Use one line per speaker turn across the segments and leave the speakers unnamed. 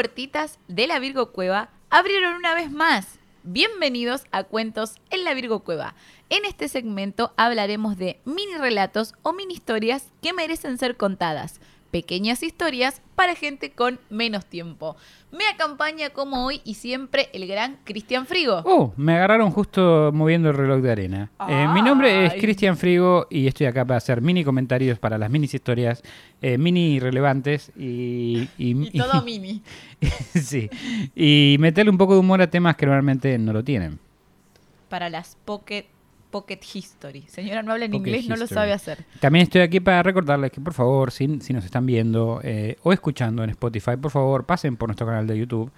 puertitas de la Virgo Cueva abrieron una vez más. Bienvenidos a Cuentos en la Virgo Cueva. En este segmento hablaremos de mini relatos o mini historias que merecen ser contadas. Pequeñas historias para gente con menos tiempo. Me acompaña como hoy y siempre el gran Cristian Frigo.
Oh, me agarraron justo moviendo el reloj de arena. Eh, mi nombre es. Cristian Frigo y estoy acá para hacer mini comentarios para las mini historias, eh, mini relevantes y,
Y todo mini.
sí, y meterle un poco de humor a temas que normalmente no lo tienen.
Para las Pocket, pocket History. Señora, no habla en
Pocket
inglés, no lo sabe hacer.
También estoy aquí para recordarles que por favor, si, si nos están viendo eh, o escuchando en Spotify, por favor pasen por nuestro canal de YouTube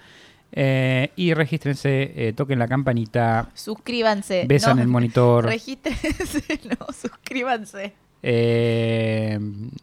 eh, y regístrense, eh, toquen la campanita,
Suscríbanse.
besan
no,
el monitor.
Regístrense, no, suscríbanse.
Eh,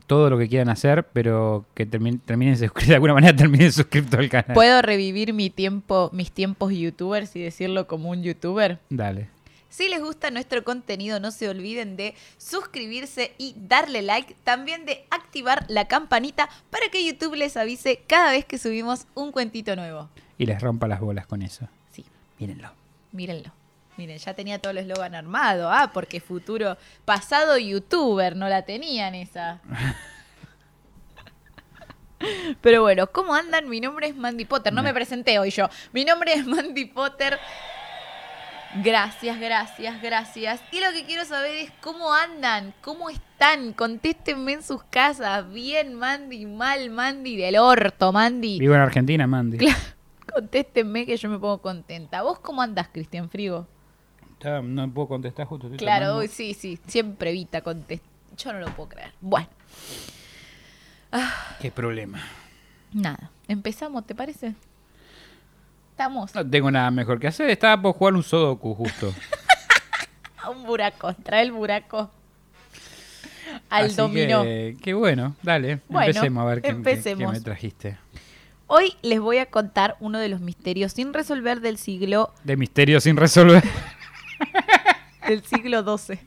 todo lo que quieran hacer, pero que terminen, terminen de alguna manera terminen suscripto al canal.
¿Puedo revivir mi tiempo, mis tiempos youtubers y decirlo como un youtuber?
Dale.
Si les gusta nuestro contenido, no se olviden de suscribirse y darle like. También de activar la campanita para que YouTube les avise cada vez que subimos un cuentito nuevo.
Y les rompa las bolas con eso.
Sí,
Mírenlo.
mírenlo. Miren, ya tenía todo el eslogan armado. Ah, porque futuro, pasado youtuber, no la tenían esa. Pero bueno, ¿cómo andan? Mi nombre es Mandy Potter. No me presenté hoy yo. Mi nombre es Mandy Potter. Gracias, gracias, gracias. Y lo que quiero saber es cómo andan, cómo están. Contéstenme en sus casas. Bien, Mandy, mal, Mandy, del orto, Mandy.
Vivo en Argentina, Mandy.
Claro, Contéstenme que yo me pongo contenta. ¿Vos cómo andás, Cristian Frigo?
No puedo contestar justo. estoy
Claro, uy, sí, sí. Siempre evita contestar. Yo no lo puedo creer. Bueno,
Qué problema.
nada. Empezamos, ¿te parece? Estamos
No tengo nada mejor que hacer. Estaba por jugar un Sudoku justo.
a un buraco. Trae el buraco al
Así
dominó.
Que, que bueno, dale.
Bueno,
empecemos a ver qué, qué- qué
empecemos.
me trajiste.
Hoy les voy a contar uno de los misterios sin resolver del siglo
De misterio sin resolver.
del siglo XII,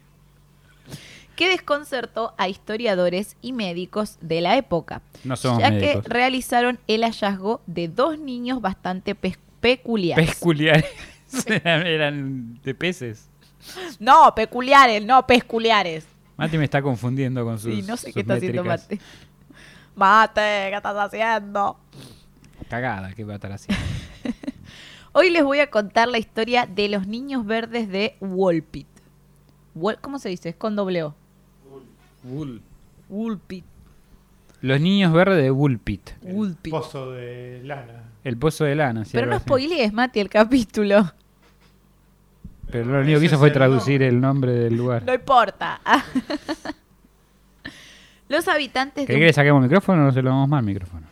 que desconcertó a historiadores y médicos de la época,
No somos
ya
médicos.
que realizaron el hallazgo de dos niños bastante peculiares.
Peculiares. eran, eran de peces.
no, peculiares, no peculiares.
Mati me está confundiendo con sus.
Sí, no sé qué está haciendo. Mate. Mate, ¿qué estás haciendo?
Cagada, ¿qué va a estar haciendo?
Hoy les voy a contar la historia de los niños verdes de Woolpit. Wol- ¿Cómo se dice? Es con doble O. Woolpit.
Los niños verdes de Woolpit.
El
Woolpit.
pozo de lana.
El pozo de lana. sí,
Pero no spoilees, Mati, el capítulo.
Pero lo único que hizo fue
es el
traducir
nombre.
el nombre del lugar.
No importa. Los habitantes de...
¿Querés
un-
que le saquemos el micrófono o no se lo damos mal el micrófono?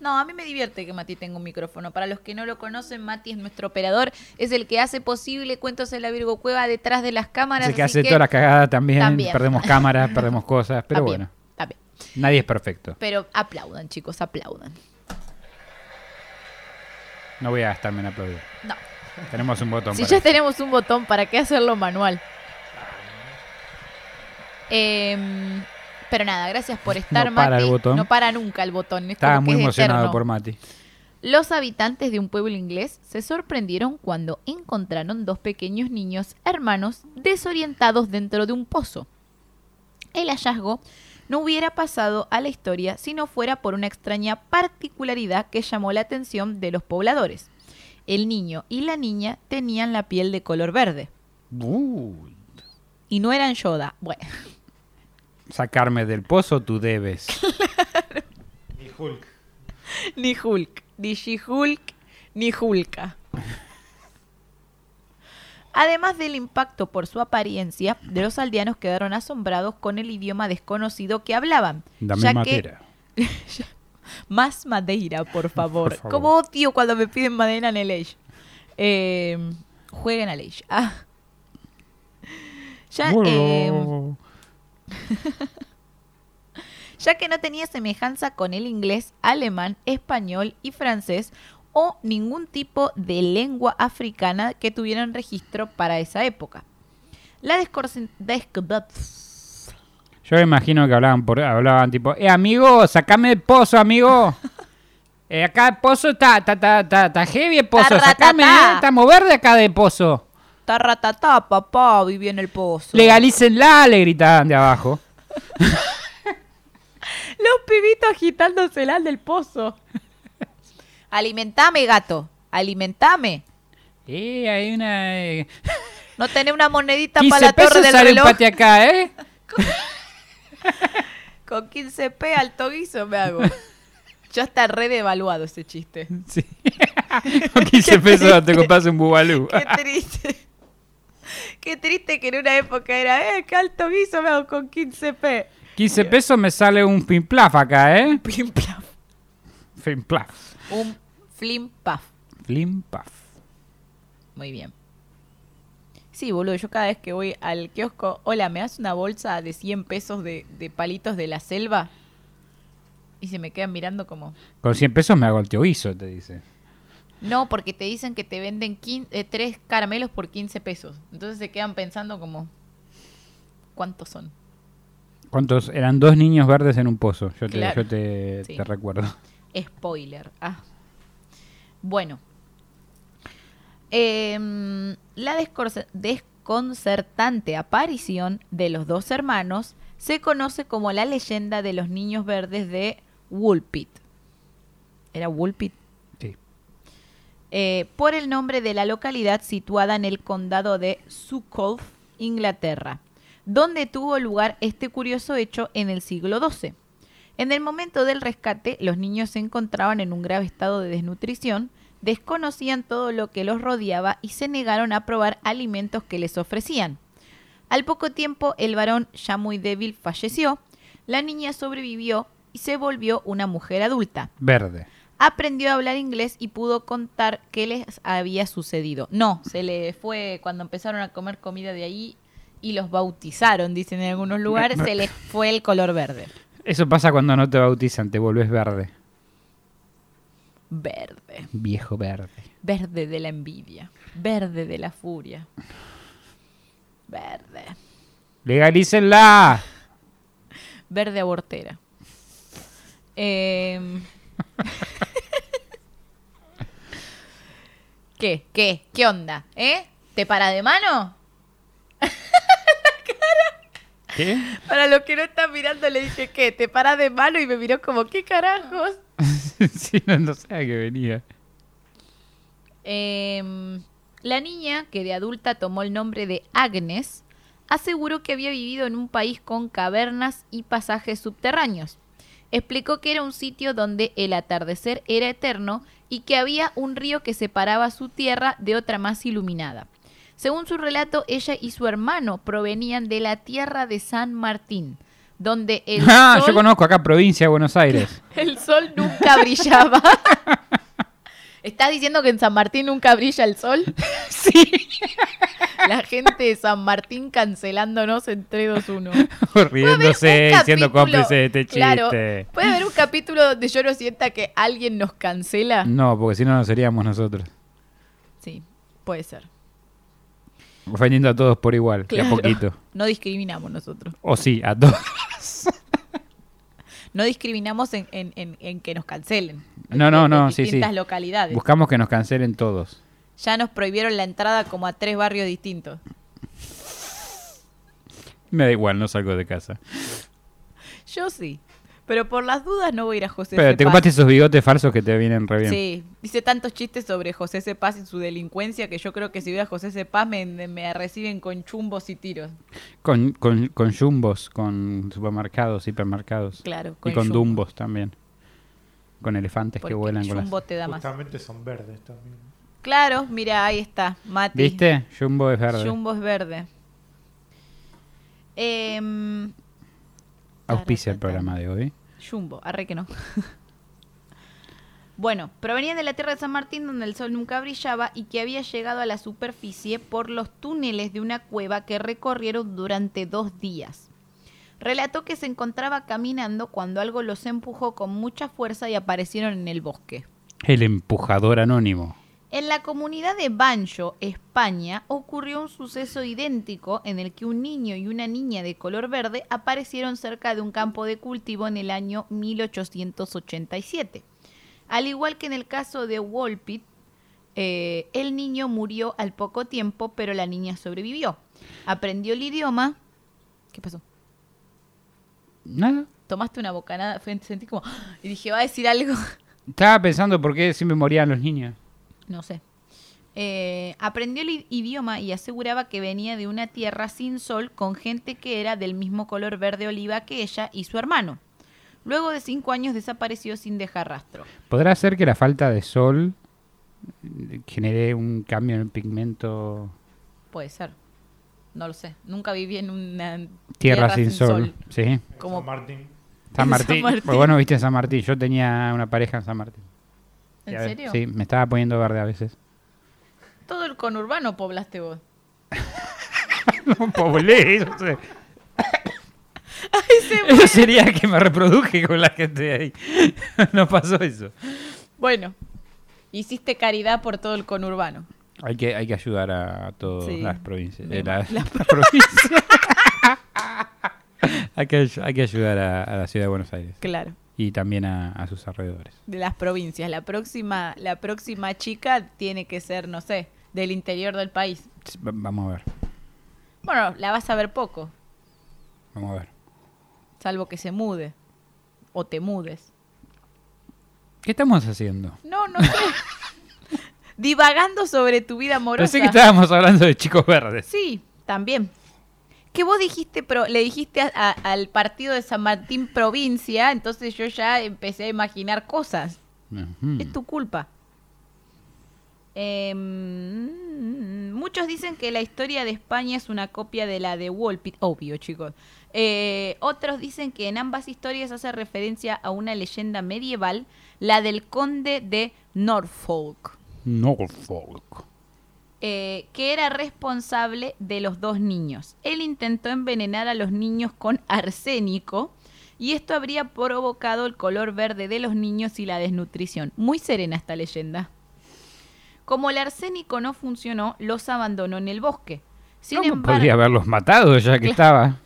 No, a mí me divierte que Mati tenga un micrófono. Para los que no lo conocen, Mati es nuestro operador. Es el que hace posible Cuentos en la Virgo Cueva detrás de las cámaras.
Así que
así
hace toda la cagada también.
También.
Perdemos cámaras, perdemos cosas. Pero
bien,
bueno. Nadie es perfecto.
Pero aplaudan, chicos, aplaudan.
No voy a gastarme en aplaudir.
No.
Tenemos un botón.
Si
para
ya
eso.
tenemos un botón, ¿para qué hacerlo manual? Em, pero nada, gracias por estar,
No para
Mati.
el botón.
No para nunca el botón. es
Estaba muy
es
emocionado
eterno.
por Mati.
Los habitantes de un pueblo inglés se sorprendieron cuando encontraron dos pequeños niños hermanos desorientados dentro de un pozo. El hallazgo no hubiera pasado a la historia si no fuera por una extraña particularidad que llamó la atención de los pobladores. El niño y la niña tenían la piel de color verde y no eran Yoda. Bueno,
sacarme del pozo tú debes.
Y Hulk.
ni Hulk, ni She-Hulk, ni Hulka. Además del impacto por su apariencia, de los aldeanos quedaron asombrados con el idioma desconocido que hablaban.
Dame
ya que-
madera.
Más madeira, por favor.
Por favor.
Como odio cuando me piden madera en el Age. Eh, jueguen al Age. Ah. Ya, eh,
Bueno.
ya que no tenía semejanza con el inglés, alemán, español y francés o ningún tipo de lengua africana que tuvieran registro para esa época. La
Yo me imagino que hablaban por hablaban tipo, eh amigo, sacame del pozo, amigo. Eh, acá el pozo está, está, está, está, está heavy el pozo. Sacame, eh, estamos verde acá de pozo.
Tarratatá, papá, viví en el pozo.
Legalícenla, le gritaban de abajo.
Los pibitos agitándosela del pozo. Alimentame, gato. Alimentame.
Eh, hay una... Eh,
No tenés una monedita
15
para la torre del
sale un
reloj.
pati acá, ¿eh?
Con 15p alto guiso me hago. Ya está re devaluado ese chiste.
Sí. Con 15 pesos te compras un bubalú.
Qué triste. Qué triste que en una época era, eh, qué alto guiso me hago con 15p.
15 pesos me sale un pimplaf acá, ¿eh?
Plim plaf.
Pimplaf.
Un flim paf.
Flimpaf.
Muy bien. Sí, boludo, yo cada vez que voy al kiosco, hola, ¿me das una bolsa de 100 pesos de, de palitos de la selva? Y se me quedan mirando como...
Con 100 pesos me hago el tío guiso, te dice.
No, porque te dicen que te venden quin- eh, tres caramelos por 15 pesos. Entonces se quedan pensando como... ¿Cuántos son?
¿Cuántos? Eran dos niños verdes en un pozo. Yo te,
Claro.
yo te,
Sí.
te recuerdo.
Spoiler. Ah. Bueno. Em, la desconcertante aparición de los dos hermanos se conoce como la leyenda de los niños verdes de Woolpit. ¿Era Woolpit?
Sí.
Eh, por el nombre de la localidad situada en el condado de Suffolk, Inglaterra, donde tuvo lugar este curioso hecho en el siglo XII. En el momento del rescate, los niños se encontraban en un grave estado de desnutrición, desconocían todo lo que los rodeaba y se negaron a probar alimentos que les ofrecían. Al poco tiempo, el varón, ya muy débil, falleció, la niña sobrevivió y se volvió una mujer adulta
Verde.
aprendió a hablar inglés y pudo contar qué les había sucedido. No, se le fue cuando empezaron a comer comida de ahí y los bautizaron, dicen en algunos lugares, se les fue el color verde.
Eso pasa cuando no te bautizan, te volvés verde.
Verde.
Viejo verde.
Verde de la envidia. Verde de la furia. Verde.
¡Legalícenla!
Verde abortera. Em. ¿Qué? ¿Qué? ¿Qué onda? ¿Eh? ¿Te para de mano?
¿Qué?
Para los que no están mirando le dije, ¿qué? ¿Te para de mano? Y me miró como, ¿qué carajos?
sí, no, no sé a qué venía.
Em, la niña, que de adulta tomó el nombre de Agnes, aseguró que había vivido en un país con cavernas y pasajes subterráneos. Explicó que era un sitio donde el atardecer era eterno y que había un río que separaba su tierra de otra más iluminada. Según su relato, ella y su hermano provenían de la tierra de San Martín, donde el
ah,
sol
yo conozco acá provincia de Buenos Aires.
el sol nunca brillaba. ¿Estás diciendo que en San Martín nunca brilla el sol?
sí.
La gente de San Martín cancelándonos en 3, 2, 1.
Riéndose y siendo cómplice de este chiste.
Claro, ¿puede haber un capítulo donde yo no sienta que alguien nos cancela?
No, porque si no, no seríamos nosotros.
Sí, puede ser.
Ofendiendo a todos por igual, de a
Claro.
poquito.
No discriminamos nosotros.
O sí, a todos.
No discriminamos en, en- en- en que nos cancelen.
No, no, no, sí, sí.
distintas localidades.
Buscamos que nos cancelen todos.
Ya nos prohibieron la entrada como a tres barrios distintos.
Me da igual, no salgo de casa.
Yo sí. Pero por las dudas no voy a ir a José
Pero te
Cepaz.
compraste esos bigotes falsos que te vienen re bien.
Sí, dice tantos chistes sobre José Cepaz y su delincuencia que yo creo que si voy a José Cepaz me, me reciben con chumbos y tiros.
Con, con, con jumbos, con supermercados, hipermercados.
Claro,
y
con
con
jumbo.
dumbos también. Con elefantes
Porque
que vuelan
el
con las...
te da más.
Justamente son verdes también.
Claro, mira, ahí está, Mati.
¿Viste? Jumbo es verde.
Jumbo es verde. Em,
Auspicia el programa de hoy.
Jumbo, arre que no. bueno, provenían de la tierra de San Martín donde el sol nunca brillaba y que había llegado a la superficie por los túneles de una cueva que recorrieron durante dos días. Relató que se encontraba caminando cuando algo los empujó con mucha fuerza y aparecieron en el bosque.
El empujador anónimo.
En la comunidad de Banjo, España, ocurrió un suceso idéntico en el que un niño y una niña de color verde aparecieron cerca de un campo de cultivo en el año 1887. Al igual que en el caso de Wolpit, eh, el niño murió al poco tiempo, pero la niña sobrevivió. Aprendió el idioma. ¿Qué pasó?
Nada.
Tomaste una bocanada, sentí como... Y dije, va a decir algo.
Estaba pensando por qué siempre morían los niños.
No sé. Eh, aprendió el idioma y aseguraba que venía de una tierra sin sol con gente que era del mismo color verde oliva que ella y su hermano. Luego de cinco años desapareció sin dejar rastro.
¿Podrá ser que la falta de sol genere un cambio en el pigmento
Puede ser. No lo sé. Nunca viví en una
tierra, sin, sol? Sí.
Como-
San Martín.
San
En
Martín.
San Martín.
Pues bueno, viste San Martín. Yo tenía una pareja en San Martín.
¿En
ver,
serio?
Sí, me estaba poniendo verde a veces.
Todo el conurbano poblaste vos.
No poblé, eso,
Ay, se
eso sería que me reproduje con la gente de ahí. No pasó eso.
Bueno, hiciste caridad por todo el conurbano.
Hay que, hay que ayudar a todas
Sí.
las provincias. Eh, la-
las
las provincias. Hay, que, ay- hay que ayudar a, a la ciudad de Buenos Aires.
Claro.
Y también a, a sus alrededores.
De las provincias. La próxima, la próxima chica tiene que ser, no sé, del interior del país.
Va- Vamos a ver.
Bueno, la vas a ver poco,
Vamos a ver.
salvo que se mude. O te mudes.
¿Qué estamos haciendo?
No, no sé. Divagando sobre tu vida amorosa.
Pensé que estábamos hablando de chicos verdes.
Sí, también. Que vos dijiste, pero le dijiste a- a- al partido de San Martín provincia, entonces yo ya empecé a imaginar cosas. Es tu culpa. Em, muchos dicen que la historia de España es una copia de la de Wolpit, obvio chicos. Eh, otros dicen que en ambas historias hace referencia a una leyenda medieval, la del conde de Norfolk.
Norfolk.
Eh, que era responsable de los dos niños. Él intentó envenenar a los niños con arsénico y esto habría provocado el color verde de los niños y la desnutrición. Muy serena esta leyenda. Como el arsénico no funcionó, los abandonó en el bosque. Sin
¿Cómo
embargo,
podría haberlos matado ya que estaba?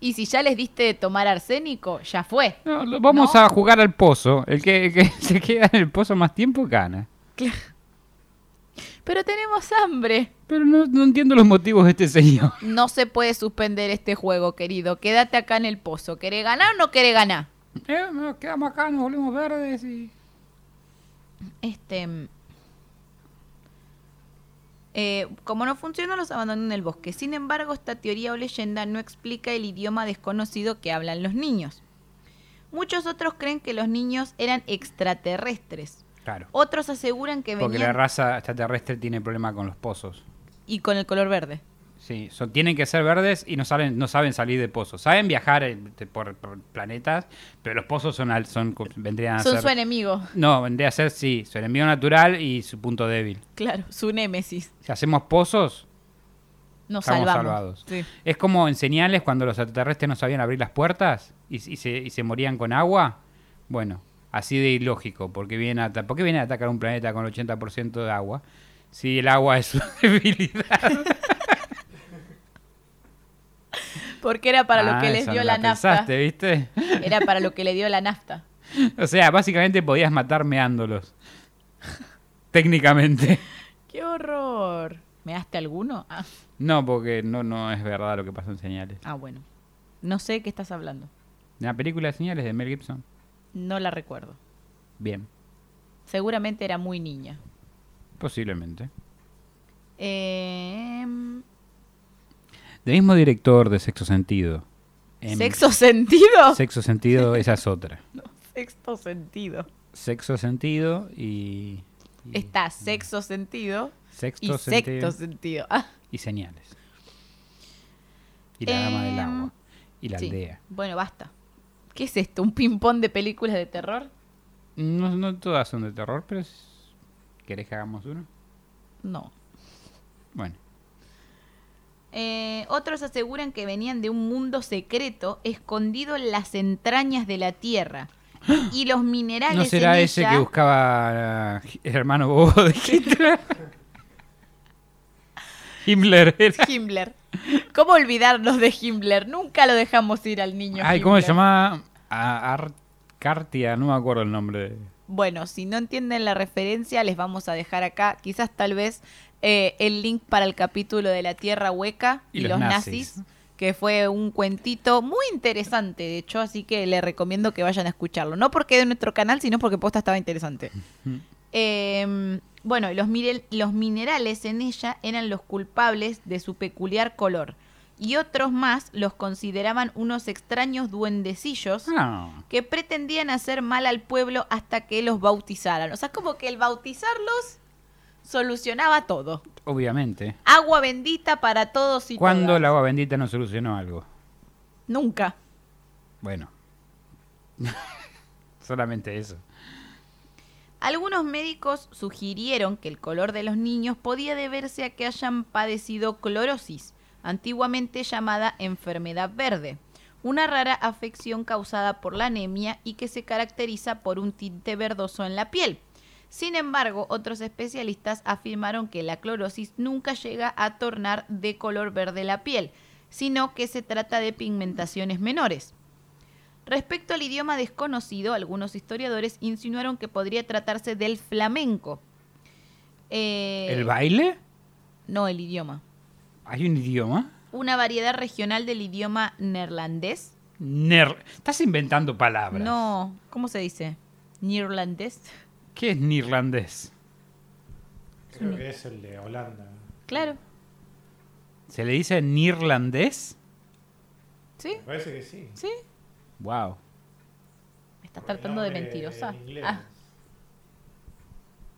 y si ya les diste de tomar arsénico, ya fue.
No, vamos
No.
a jugar al pozo. El que, el que se queda en el pozo más tiempo gana.
Pero tenemos hambre.
Pero no, no entiendo los motivos de este señor.
No se puede suspender este juego, querido. Quédate acá en el pozo. ¿Querés ganar o no querés ganar?
Eh, nos quedamos acá, nos volvemos verdes y...
Este. mm, eh, como no funcionó, los abandonó en el bosque. Sin embargo, esta teoría o leyenda no explica el idioma desconocido que hablan los niños. Muchos otros creen que los niños eran extraterrestres.
Claro.
Otros aseguran que
Porque la raza extraterrestre tiene problema con los pozos.
y con el color verde.
Sí, son, tienen que ser verdes y no saben, no saben salir de pozos. Saben viajar eh, por, por planetas, pero los pozos son, al- son vendrían a
Son
ser...
su enemigo,
No, vendría a ser, sí, su enemigo natural y su punto débil.
claro, su némesis.
Si hacemos pozos,
Nos
Estamos
salvamos.
salvados.
Sí.
es como en señales cuando los extraterrestres no sabían abrir las puertas y, y se, y se morían con agua. Bueno, así de ilógico, porque vienen a, ata- ¿por qué vienen a atacar un planeta con 80% de agua? Si el agua es su debilidad.
Porque era para lo
Ah,
que les
esa
dio
no
la, nafta.
pensaste, ¿viste?
Era para lo que le dio la nafta.
O sea, básicamente podías matar meándolos. Técnicamente.
¡Qué horror! ¿Me daste alguno? Ah.
No, porque no, no es verdad lo que pasó en Señales.
Ah, bueno. No sé de qué estás hablando.
La película de Señales de Mel Gibson.
No la recuerdo.
Bien,
Seguramente era muy niña.
posiblemente.
Em,
Del mismo director de Sexto Sentido. Em,
¿Sexo sentido?
Sexto Sentido, esa es otra.
Sexto sentido.
Sexo Sentido y... y-
Está sexo sentido y
Sexto
sexto
Sentido
sentido. Ah,
y Señales. Y La Dama del
Em,
Agua. Y La
sí.
Aldea.
Bueno, basta. ¿Qué es esto? ¿Un ping-pong de películas de terror?
No, no todas son de terror, pero... es- ¿Querés que hagamos uno?
No.
Bueno.
Eh, otros aseguran que venían de un mundo secreto escondido en las entrañas de la Tierra. Y los minerales
¿No será
en
ese
ella-
que buscaba eh, el hermano bobo de Hitler? Himmler era.
Himmler. ¿Cómo olvidarnos de Himmler? Nunca lo dejamos ir al niño.
Ay, ¿cómo se llamaba? A- Ar- Cartia, no me acuerdo el nombre.
bueno, si no entienden la referencia, les vamos a dejar acá, quizás tal vez, eh, el link para el capítulo de la Tierra Hueca y, los, nazis. que fue un cuentito muy interesante, de hecho, así que les recomiendo que vayan a escucharlo. No porque de nuestro canal, sino porque posta estaba interesante. Em, bueno, los, minerales en ella eran los culpables de su peculiar color. Y otros más los consideraban unos extraños duendecillos
Ah,
que pretendían hacer mal al pueblo hasta que los bautizaran. O sea, como que el bautizarlos solucionaba todo.
obviamente.
Agua bendita para todos y
¿Cuándo
todas.
el agua bendita no solucionó algo?
Nunca.
Bueno. Solamente eso.
Algunos médicos sugirieron que el color de los niños podía deberse a que hayan padecido clorosis, antiguamente llamada enfermedad verde, una rara afección causada por la anemia y que se caracteriza por un tinte verdoso en la piel. Sin embargo, otros especialistas afirmaron que la clorosis nunca llega a tornar de color verde la piel, sino que se trata de pigmentaciones menores. Respecto al idioma desconocido, algunos historiadores insinuaron que podría tratarse del flamenco. Eh,
¿El baile?
No, el idioma.
¿Hay un idioma?
Una variedad regional del idioma neerlandés.
Ner- Estás inventando palabras.
No, ¿cómo se dice? Neerlandés.
¿Qué es neerlandés?
Creo que es el de Holanda.
Claro,
¿Se le dice neerlandés?
¿sí?
Me parece que sí.
¿Sí?
Wow.
Me estás tratando de mentirosa. Ah,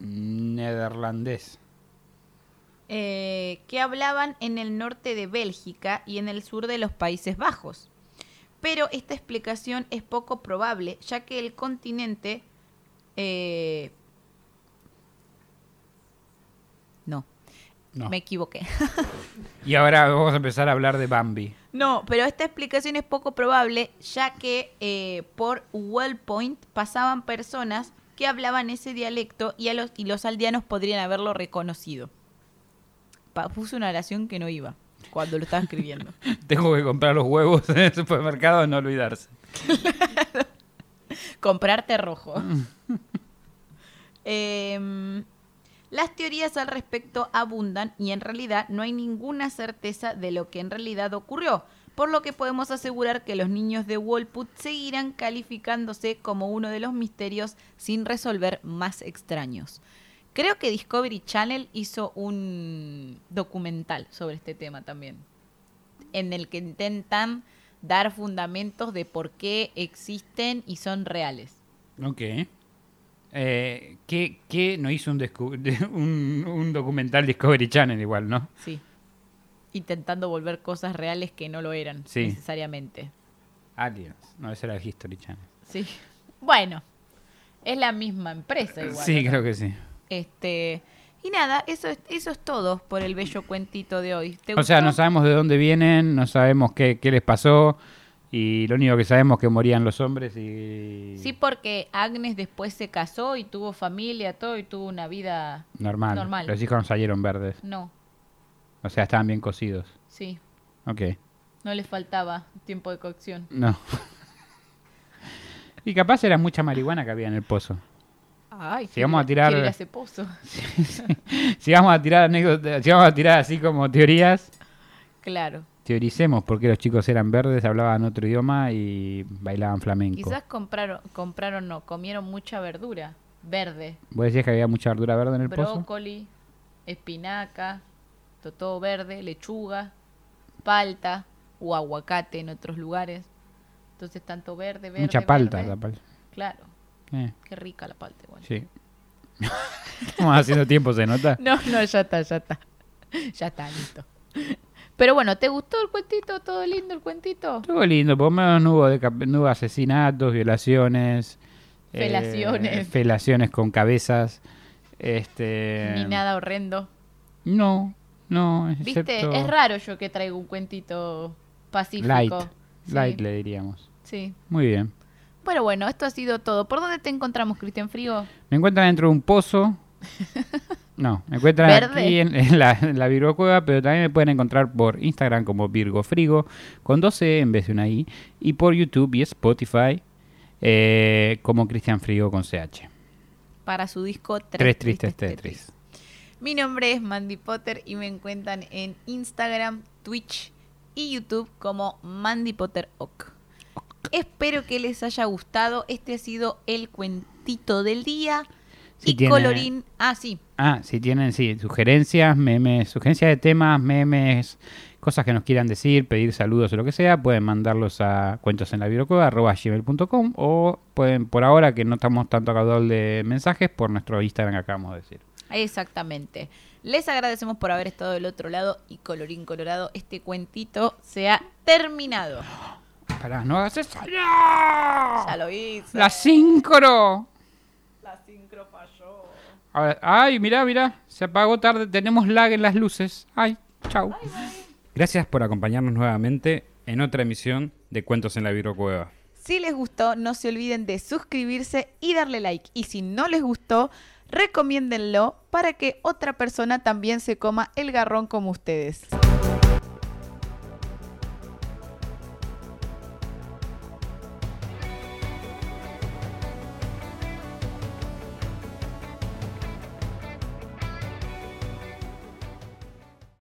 Nederlandés.
eh, que hablaban en el norte de Bélgica y en el sur de los Países Bajos. Pero esta explicación es poco probable, ya que el continente... eh, no,
No.
me equivoqué.
Y ahora vamos a empezar a hablar de Bambi.
No, pero esta explicación es poco probable, ya que eh, por Wellpoint pasaban personas que hablaban ese dialecto y, a los, y los aldeanos podrían haberlo reconocido. Pa- puse una oración que no iba cuando lo estaba escribiendo.
Tengo que comprar los huevos en el supermercado, no olvidarse.
Comprarte rojo. Em, las teorías al respecto abundan y en realidad no hay ninguna certeza de lo que en realidad ocurrió, por lo que podemos asegurar que los niños de Walput seguirán calificándose como uno de los misterios sin resolver más extraños. Creo que Discovery Channel hizo un documental sobre este tema también, en el que intentan dar fundamentos de por qué existen y son reales.
Ok. Eh, ¿qué, qué no hizo un, un, un documental Discovery Channel igual, no?
Sí. Intentando volver cosas reales que no lo eran
Sí.
necesariamente.
Aliens. No, ese era el History Channel.
Sí. Bueno, es la misma empresa igual.
sí,
¿no?
creo que sí.
Este, y nada, eso es, eso es todo por el bello cuentito de hoy. ¿Te
O sea, no sabemos de dónde vienen, no sabemos qué, qué les pasó y lo único que sabemos es que morían los hombres y...
Sí, porque Agnes después se casó y tuvo familia, todo, y tuvo una vida
normal.
normal.
Los hijos no salieron verdes.
No,
O sea, estaban bien cocidos.
sí,
Ok.
no le faltaba tiempo de cocción.
No. y capaz era mucha marihuana que había en el pozo.
Ay,
Si vamos a tirar-
quiero ir a ese pozo.
Si vamos a tirar anécdotas, si vamos a tirar así como teorías,
Claro.
Teoricemos por qué los chicos eran verdes, hablaban otro idioma y bailaban flamenco.
Quizás compraron, compraron no, comieron mucha verdura verde,
¿Vos decías que había mucha verdura verde en el pozo?
brócoli, espinaca, to- todo verde, lechuga, palta o aguacate en otros lugares. Entonces tanto verde, verde,
Mucha palta.
verde.
la palta.
Claro,
Eh,
qué rica la palta igual.
sí. Estamos haciendo tiempo, ¿se nota?
No, no, ya está, ya está. Ya está, listo. Pero bueno, ¿te gustó el cuentito? ¿Todo lindo el cuentito?
Estuvo lindo, por lo menos no hubo, decap- no hubo asesinatos, violaciones. eh,
Felaciones.
felaciones con cabezas. Este,
Ni nada horrendo.
No, no,
¿Viste? Es raro yo que traigo un cuentito pacífico.
light.
Sí,
Light le diríamos.
Sí.
Muy bien.
Pero bueno, esto ha sido todo. ¿Por dónde te encontramos, Cristian Frigo?
Me encuentran dentro de un pozo. No, me encuentran
¿Verde?
aquí en, en la, en la Virgo Cueva, pero también me pueden encontrar por Instagram como Virgo Frigo, con 12 en vez de una I, y por YouTube y Spotify eh, como Cristian Frigo con CH.
para su disco
Tres tristes Tetris.
Mi nombre es Mandy Potter y me encuentran en Instagram, Twitch y YouTube como Mandy Potter Ock. Espero que les haya gustado. Este ha sido el cuentito del día.
Si
y
tiene-
colorín. Ah, sí.
Ah, si tienen sí, sugerencias, memes, sugerencias de temas, memes, cosas que nos quieran decir, pedir saludos o lo que sea, pueden mandarlos a cuentosenlavirocueva.gmail.com o pueden, por ahora que no estamos tanto a caudal de mensajes, por nuestro Instagram que acabamos de decir.
Exactamente. Les agradecemos por haber estado del otro lado y colorín colorado, este cuentito se ha terminado.
Pará, no hagas eso. ¡No!
Ya lo hice.
¡La síncro!
Falló.
Ahora- ay, mirá, mirá, se apagó tarde, tenemos lag en las luces. Ay, chau.
Gracias por acompañarnos nuevamente en otra emisión de Cuentos en la Virocueva.
Si les gustó, no se olviden de suscribirse y darle like. Y si no les gustó, recomiéndenlo para que otra persona también se coma el garrón como ustedes.